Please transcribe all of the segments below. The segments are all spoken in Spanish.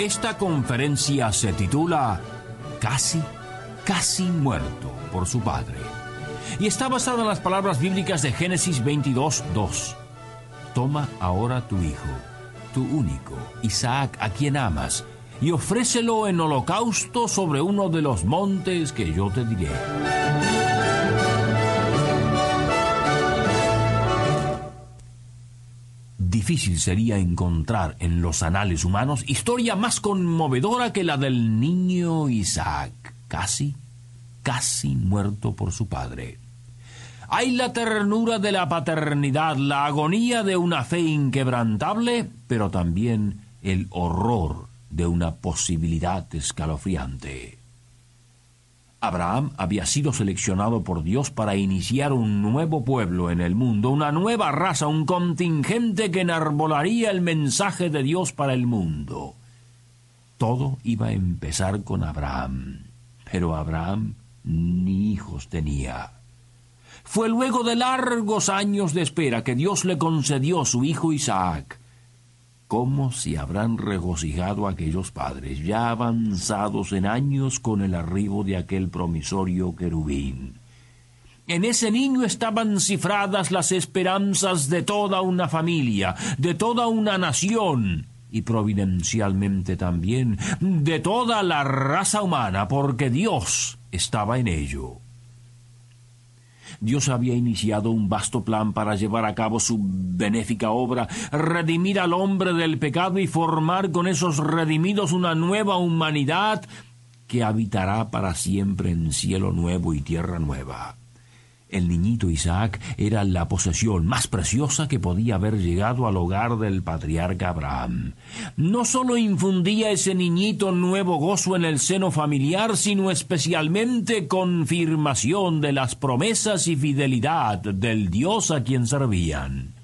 Esta conferencia se titula Casi, casi muerto por su padre. Y está basada en las palabras bíblicas de Génesis 22, 2. Toma ahora tu hijo, tu único, Isaac, a quien amas, y ofrécelo en holocausto sobre uno de los montes que yo te diré. Difícil sería encontrar en los anales humanos historia más conmovedora que la del niño Isaac, casi, casi muerto por su padre. Hay la ternura de la paternidad, la agonía de una fe inquebrantable, pero también el horror de una posibilidad escalofriante. Abraham había sido seleccionado por Dios para iniciar un nuevo pueblo en el mundo, una nueva raza, un contingente que enarbolaría el mensaje de Dios para el mundo. Todo iba a empezar con Abraham, pero Abraham ni hijos tenía. Fue luego de largos años de espera que Dios le concedió su hijo Isaac cómo se habrán regocijado aquellos padres ya avanzados en años con el arribo de aquel promisorio querubín. En ese niño estaban cifradas las esperanzas de toda una familia, de toda una nación, y providencialmente también de toda la raza humana, porque Dios estaba en ello. Dios había iniciado un vasto plan para llevar a cabo su benéfica obra, redimir al hombre del pecado y formar con esos redimidos una nueva humanidad que habitará para siempre en cielo nuevo y tierra nueva. El niñito Isaac era la posesión más preciosa que podía haber llegado al hogar del patriarca Abraham. No sólo infundía ese niñito nuevo gozo en el seno familiar, sino especialmente confirmación de las promesas y fidelidad del Dios a quien servían.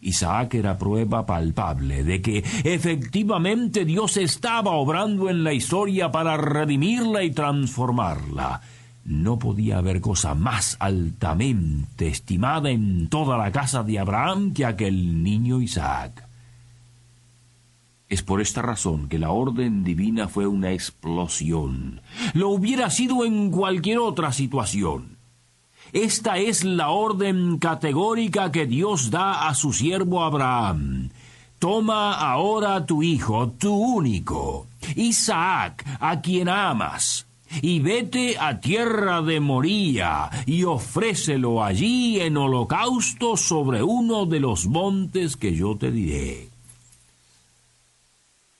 Isaac era prueba palpable de que efectivamente Dios estaba obrando en la historia para redimirla y transformarla. No podía haber cosa más altamente estimada en toda la casa de Abraham que aquel niño Isaac. Es por esta razón que la orden divina fue una explosión. Lo hubiera sido en cualquier otra situación. Esta es la orden categórica que Dios da a su siervo Abraham. Toma ahora tu hijo, tu único, Isaac, a quien amas, y vete a tierra de Moría y ofrécelo allí en holocausto sobre uno de los montes que yo te diré.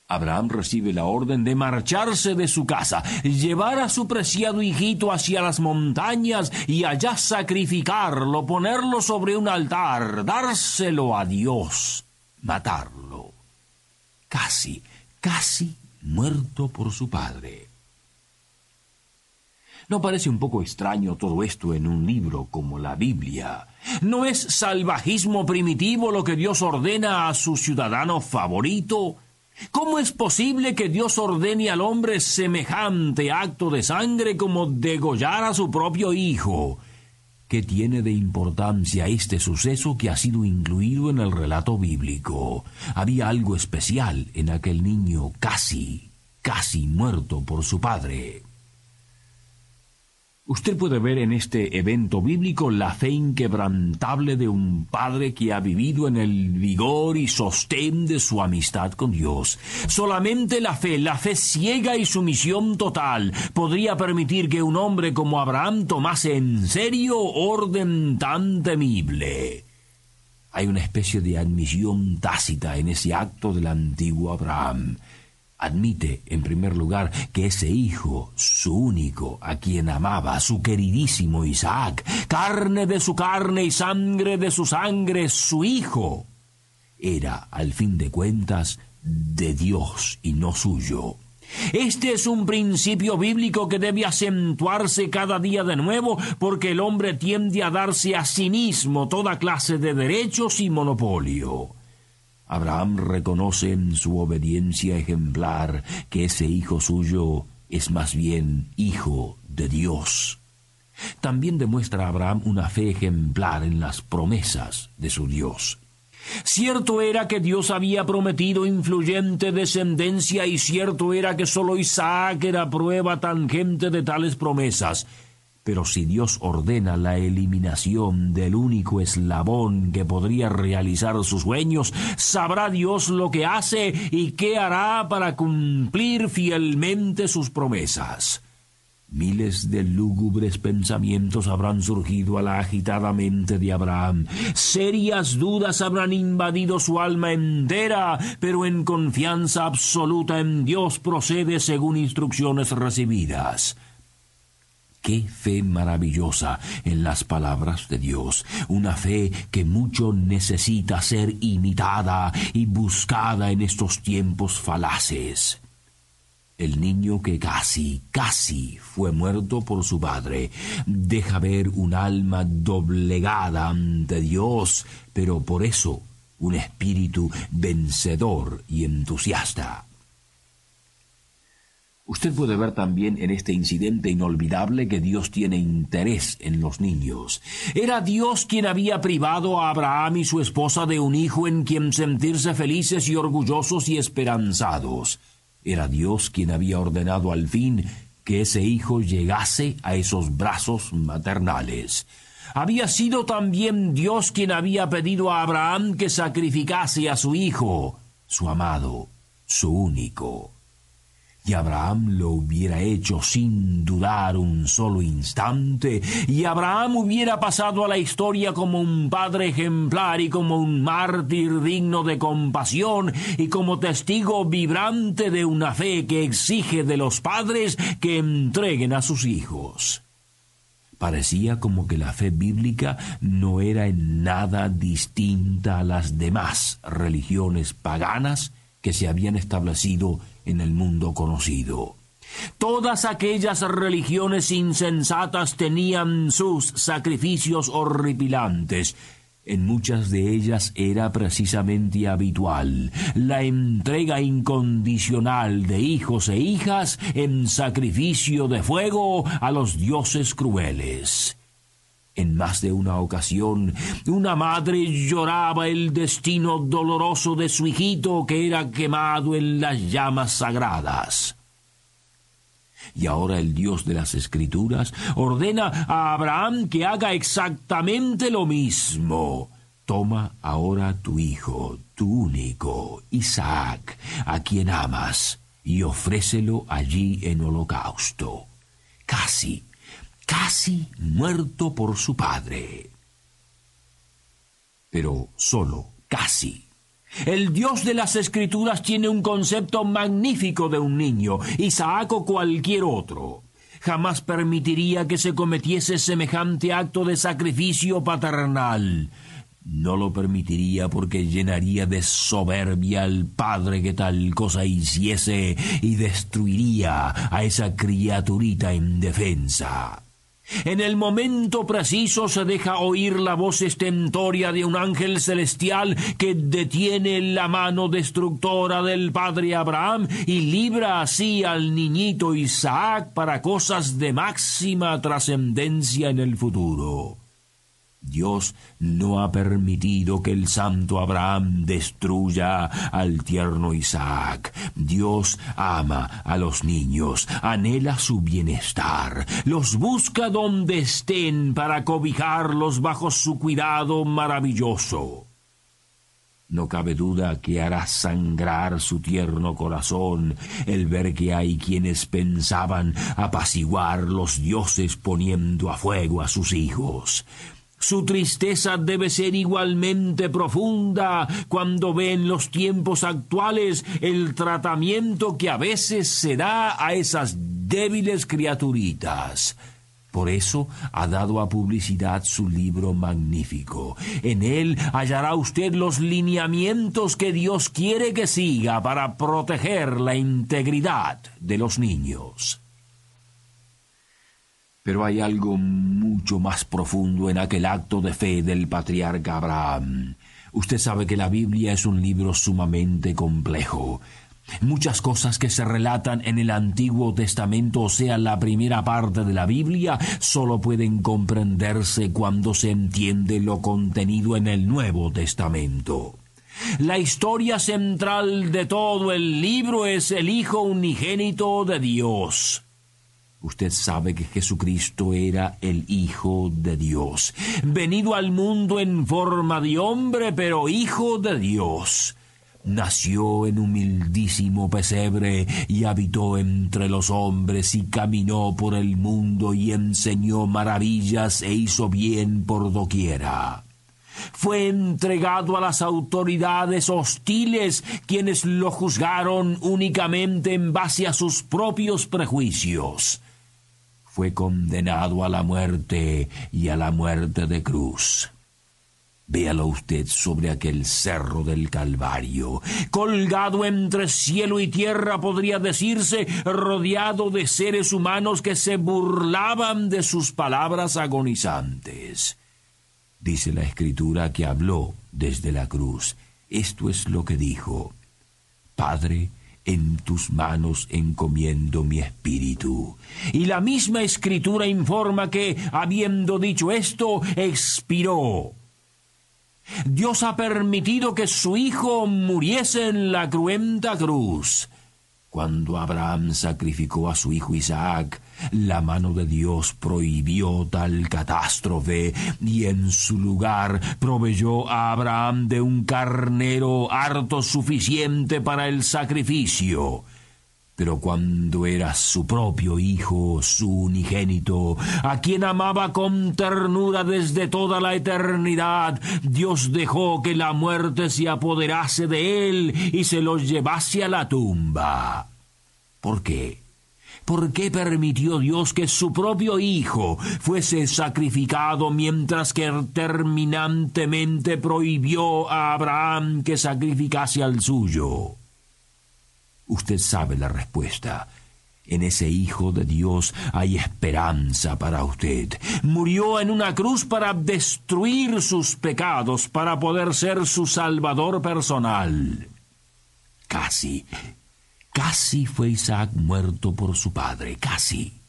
Abraham recibe la orden de marcharse de su casa, llevar a su preciado hijito hacia las montañas y allá sacrificarlo, ponerlo sobre un altar, dárselo a Dios, matarlo. Casi, casi muerto por su padre. ¿No parece un poco extraño todo esto en un libro como la Biblia? ¿No es salvajismo primitivo lo que Dios ordena a su ciudadano favorito? ¿Cómo es posible que Dios ordene al hombre semejante acto de sangre como degollar a su propio hijo? ¿Qué tiene de importancia este suceso que ha sido incluido en el relato bíblico? Había algo especial en aquel niño casi, casi muerto por su padre. Usted puede ver en este evento bíblico la fe inquebrantable de un padre que ha vivido en el vigor y sostén de su amistad con Dios. Solamente la fe, la fe ciega y sumisión total, podría permitir que un hombre como Abraham tomase en serio orden tan temible. Hay una especie de admisión tácita en ese acto del antiguo Abraham admite, en primer lugar, que ese hijo, su único, a quien amaba, su queridísimo Isaac, carne de su carne y sangre de su sangre, su hijo, era, al fin de cuentas, de Dios y no suyo. Este es un principio bíblico que debe acentuarse cada día de nuevo porque el hombre tiende a darse a sí mismo toda clase de derechos y monopolio. Abraham reconoce en su obediencia ejemplar que ese hijo suyo es más bien hijo de Dios. También demuestra Abraham una fe ejemplar en las promesas de su Dios. Cierto era que Dios había prometido influyente descendencia y cierto era que sólo Isaac era prueba tangente de tales promesas. Pero si Dios ordena la eliminación del único eslabón que podría realizar sus sueños, sabrá Dios lo que hace y qué hará para cumplir fielmente sus promesas. Miles de lúgubres pensamientos habrán surgido a la agitada mente de Abraham. Serias dudas habrán invadido su alma entera, pero en confianza absoluta en Dios procede según instrucciones recibidas. Qué fe maravillosa en las palabras de Dios, una fe que mucho necesita ser imitada y buscada en estos tiempos falaces. El niño que casi, casi fue muerto por su padre, deja ver un alma doblegada ante Dios, pero por eso un espíritu vencedor y entusiasta. Usted puede ver también en este incidente inolvidable que Dios tiene interés en los niños. Era Dios quien había privado a Abraham y su esposa de un hijo en quien sentirse felices y orgullosos y esperanzados. Era Dios quien había ordenado al fin que ese hijo llegase a esos brazos maternales. Había sido también Dios quien había pedido a Abraham que sacrificase a su hijo, su amado, su único y Abraham lo hubiera hecho sin dudar un solo instante, y Abraham hubiera pasado a la historia como un padre ejemplar y como un mártir digno de compasión y como testigo vibrante de una fe que exige de los padres que entreguen a sus hijos. Parecía como que la fe bíblica no era en nada distinta a las demás religiones paganas que se habían establecido en el mundo conocido. Todas aquellas religiones insensatas tenían sus sacrificios horripilantes. En muchas de ellas era precisamente habitual la entrega incondicional de hijos e hijas en sacrificio de fuego a los dioses crueles. En más de una ocasión, una madre lloraba el destino doloroso de su hijito que era quemado en las llamas sagradas. Y ahora el Dios de las Escrituras ordena a Abraham que haga exactamente lo mismo. Toma ahora tu hijo, tu único, Isaac, a quien amas, y ofrécelo allí en holocausto. Casi casi muerto por su padre. Pero solo casi. El Dios de las Escrituras tiene un concepto magnífico de un niño, Isaac o cualquier otro. Jamás permitiría que se cometiese semejante acto de sacrificio paternal. No lo permitiría porque llenaría de soberbia al padre que tal cosa hiciese y destruiría a esa criaturita indefensa. En el momento preciso se deja oír la voz estentoria de un ángel celestial que detiene la mano destructora del padre Abraham y libra así al niñito Isaac para cosas de máxima trascendencia en el futuro. Dios no ha permitido que el santo Abraham destruya al tierno Isaac. Dios ama a los niños, anhela su bienestar, los busca donde estén para cobijarlos bajo su cuidado maravilloso. No cabe duda que hará sangrar su tierno corazón el ver que hay quienes pensaban apaciguar los dioses poniendo a fuego a sus hijos. Su tristeza debe ser igualmente profunda cuando ve en los tiempos actuales el tratamiento que a veces se da a esas débiles criaturitas. Por eso ha dado a publicidad su libro magnífico. En él hallará usted los lineamientos que Dios quiere que siga para proteger la integridad de los niños. Pero hay algo mucho más profundo en aquel acto de fe del patriarca Abraham. Usted sabe que la Biblia es un libro sumamente complejo. Muchas cosas que se relatan en el Antiguo Testamento, o sea, la primera parte de la Biblia, solo pueden comprenderse cuando se entiende lo contenido en el Nuevo Testamento. La historia central de todo el libro es el Hijo unigénito de Dios. Usted sabe que Jesucristo era el Hijo de Dios, venido al mundo en forma de hombre, pero Hijo de Dios. Nació en humildísimo pesebre y habitó entre los hombres y caminó por el mundo y enseñó maravillas e hizo bien por doquiera. Fue entregado a las autoridades hostiles, quienes lo juzgaron únicamente en base a sus propios prejuicios fue condenado a la muerte y a la muerte de cruz. Véalo usted sobre aquel cerro del Calvario, colgado entre cielo y tierra, podría decirse, rodeado de seres humanos que se burlaban de sus palabras agonizantes. Dice la escritura que habló desde la cruz. Esto es lo que dijo. Padre, en tus manos encomiendo mi espíritu. Y la misma escritura informa que, habiendo dicho esto, expiró. Dios ha permitido que su hijo muriese en la cruenta cruz cuando Abraham sacrificó a su hijo Isaac, la mano de Dios prohibió tal catástrofe y en su lugar proveyó a Abraham de un carnero harto suficiente para el sacrificio. Pero cuando era su propio hijo, su unigénito, a quien amaba con ternura desde toda la eternidad, Dios dejó que la muerte se apoderase de él y se lo llevase a la tumba. ¿Por qué? ¿Por qué permitió Dios que su propio Hijo fuese sacrificado mientras que terminantemente prohibió a Abraham que sacrificase al suyo? Usted sabe la respuesta. En ese Hijo de Dios hay esperanza para usted. Murió en una cruz para destruir sus pecados, para poder ser su Salvador personal. Casi, casi fue Isaac muerto por su padre, casi.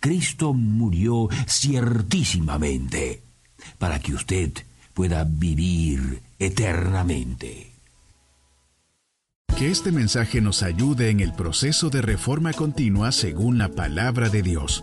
Cristo murió ciertísimamente para que usted pueda vivir eternamente. Que este mensaje nos ayude en el proceso de reforma continua según la palabra de Dios.